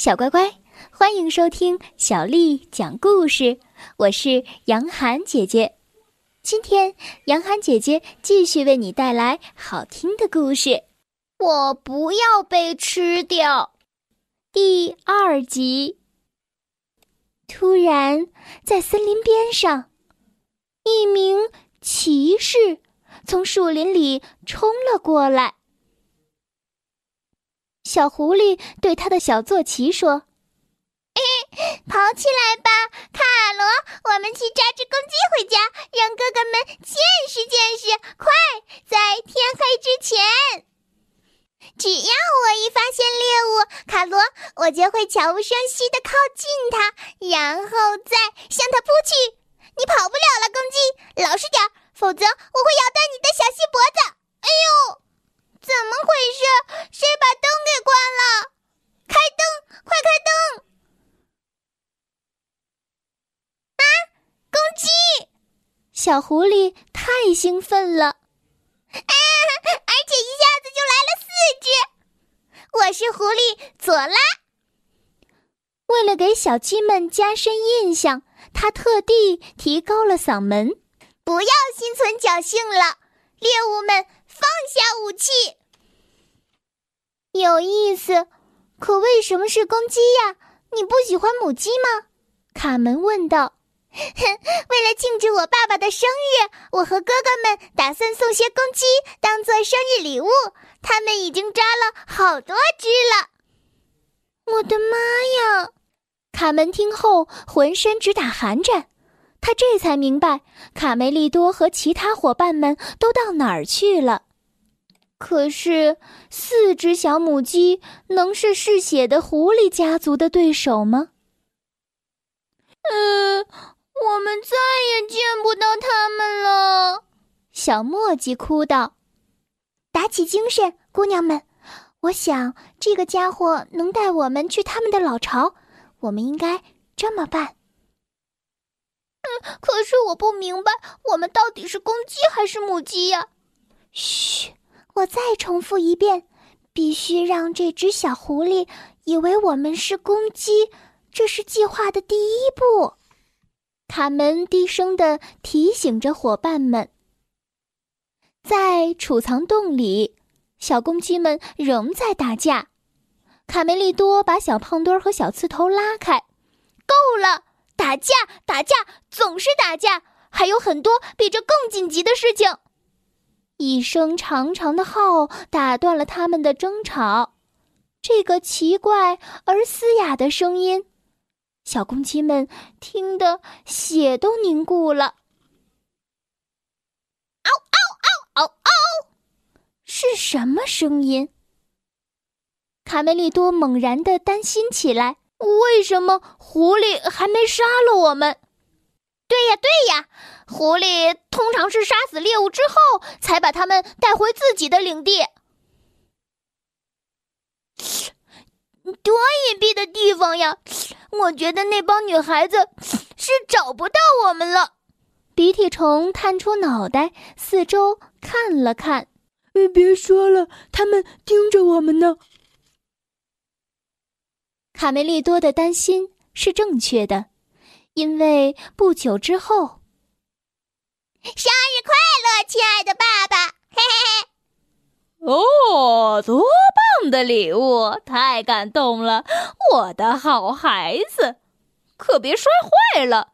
小乖乖，欢迎收听小丽讲故事。我是杨涵姐姐，今天杨涵姐姐继续为你带来好听的故事。我不要被吃掉。第二集。突然，在森林边上，一名骑士从树林里冲了过来。小狐狸对他的小坐骑说：“跑起来吧，卡罗！我们去抓只公鸡回家，让哥哥们见识见识。快，在天黑之前！只要我一发现猎物，卡罗，我就会悄无声息的靠近它，然后再向它扑去。你跑不了了，公鸡，老实点否则我会咬断你的小细脖子。哎呦！”怎么回事？谁把灯给关了？开灯！快开灯！啊，公鸡！小狐狸太兴奋了，啊！而且一下子就来了四只。我是狐狸佐拉。为了给小鸡们加深印象，他特地提高了嗓门：“不要心存侥幸了，猎物们。”放下武器，有意思。可为什么是公鸡呀？你不喜欢母鸡吗？卡门问道。哼 为了庆祝我爸爸的生日，我和哥哥们打算送些公鸡当做生日礼物。他们已经抓了好多只了。我的妈呀！卡门听后浑身直打寒颤。他这才明白，卡梅利多和其他伙伴们都到哪儿去了。可是，四只小母鸡能是嗜血的狐狸家族的对手吗？嗯，我们再也见不到他们了。小墨迹哭道：“打起精神，姑娘们！我想这个家伙能带我们去他们的老巢。我们应该这么办。”嗯，可是我不明白，我们到底是公鸡还是母鸡呀？嘘。我再重复一遍，必须让这只小狐狸以为我们是公鸡，这是计划的第一步。卡门低声的提醒着伙伴们。在储藏洞里，小公鸡们仍在打架。卡梅利多把小胖墩和小刺头拉开，够了！打架，打架，总是打架，还有很多比这更紧急的事情。一声长长的号打断了他们的争吵，这个奇怪而嘶哑的声音，小公鸡们听得血都凝固了。嗷嗷嗷嗷嗷！是什么声音？卡梅利多猛然的担心起来：为什么狐狸还没杀了我们？对呀，对呀，狐狸通常是杀死猎物之后，才把它们带回自己的领地。多隐蔽的地方呀！我觉得那帮女孩子是找不到我们了。鼻涕虫探出脑袋，四周看了看。别说了，他们盯着我们呢。卡梅利多的担心是正确的。因为不久之后，生日快乐，亲爱的爸爸！嘿嘿嘿。哦，多的礼物！太感动了，我的好孩子，可别摔坏了。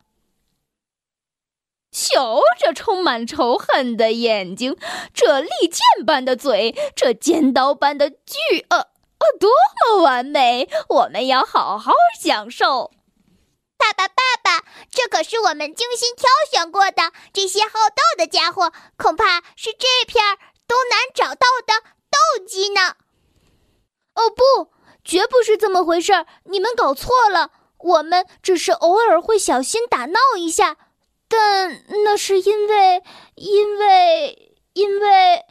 瞧，这充满仇恨的眼睛，这利剑般的嘴，这尖刀般的巨呃呃，多么完美！我们要好好享受。爸爸，爸爸，这可是我们精心挑选过的。这些好斗的家伙，恐怕是这片都难找到的斗鸡呢。哦，不，绝不是这么回事儿。你们搞错了，我们只是偶尔会小心打闹一下。但那是因为，因为，因为……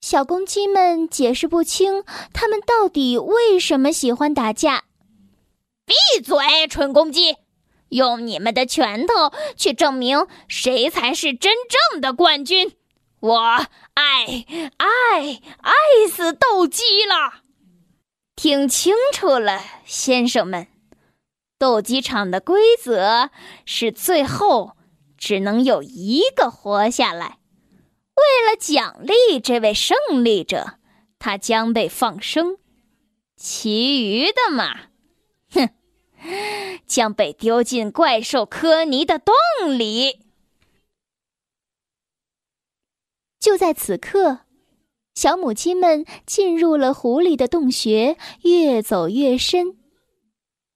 小公鸡们解释不清，他们到底为什么喜欢打架。闭嘴，蠢公鸡！用你们的拳头去证明谁才是真正的冠军！我爱爱爱死斗鸡了！听清楚了，先生们，斗鸡场的规则是最后只能有一个活下来。为了奖励这位胜利者，他将被放生；其余的嘛，哼，将被丢进怪兽科尼的洞里。就在此刻，小母鸡们进入了狐狸的洞穴，越走越深。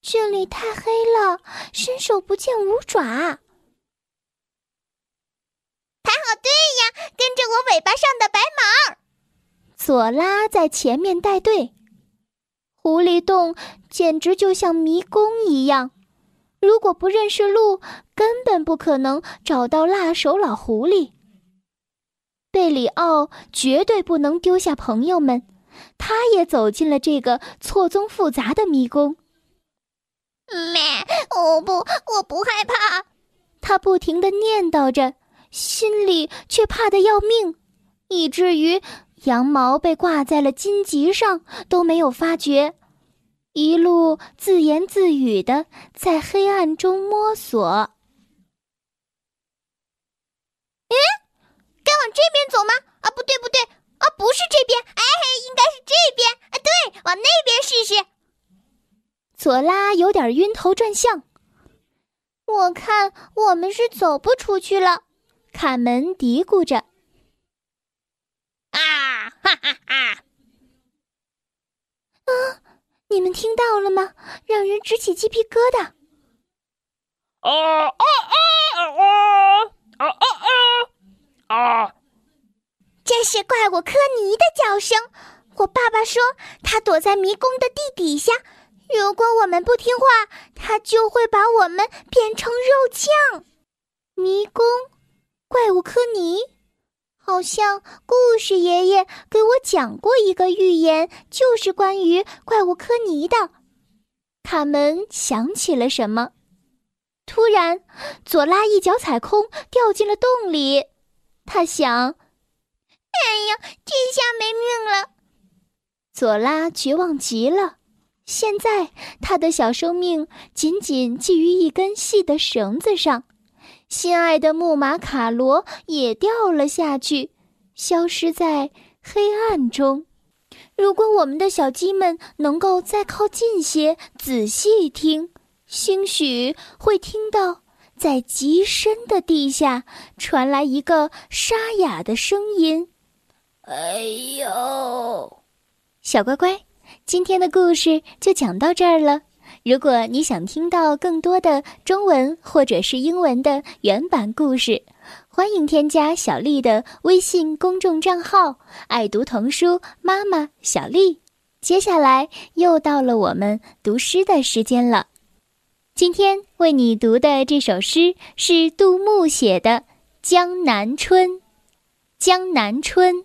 这里太黑了，伸手不见五爪。排好队呀，跟着我尾巴上的白毛。左拉在前面带队。狐狸洞简直就像迷宫一样，如果不认识路，根本不可能找到辣手老狐狸。贝里奥绝对不能丢下朋友们，他也走进了这个错综复杂的迷宫。咩，我不，我不害怕。他不停的念叨着，心里却怕得要命，以至于羊毛被挂在了荆棘上都没有发觉，一路自言自语的在黑暗中摸索。往这边走吗？啊，不对，不对，啊，不是这边，哎，应该是这边。啊，对，往那边试试。左拉有点晕头转向。我看我们是走不出去了。卡门嘀咕着。啊，哈哈哈！啊，你们听到了吗？让人直起鸡皮疙瘩。啊啊啊啊啊啊啊！这是怪物科尼的叫声。我爸爸说，他躲在迷宫的地底下。如果我们不听话，他就会把我们变成肉酱。迷宫，怪物科尼，好像故事爷爷给我讲过一个寓言，就是关于怪物科尼的。卡门想起了什么，突然，左拉一脚踩空，掉进了洞里。他想：“哎呀，这下没命了！”左拉绝望极了。现在他的小生命仅仅系于一根细的绳子上，心爱的木马卡罗也掉了下去，消失在黑暗中。如果我们的小鸡们能够再靠近些，仔细听，兴许会听到。在极深的地下传来一个沙哑的声音：“哎呦，小乖乖，今天的故事就讲到这儿了。如果你想听到更多的中文或者是英文的原版故事，欢迎添加小丽的微信公众账号‘爱读童书妈妈小丽’。接下来又到了我们读诗的时间了。”今天为你读的这首诗是杜牧写的《江南春》。江南春，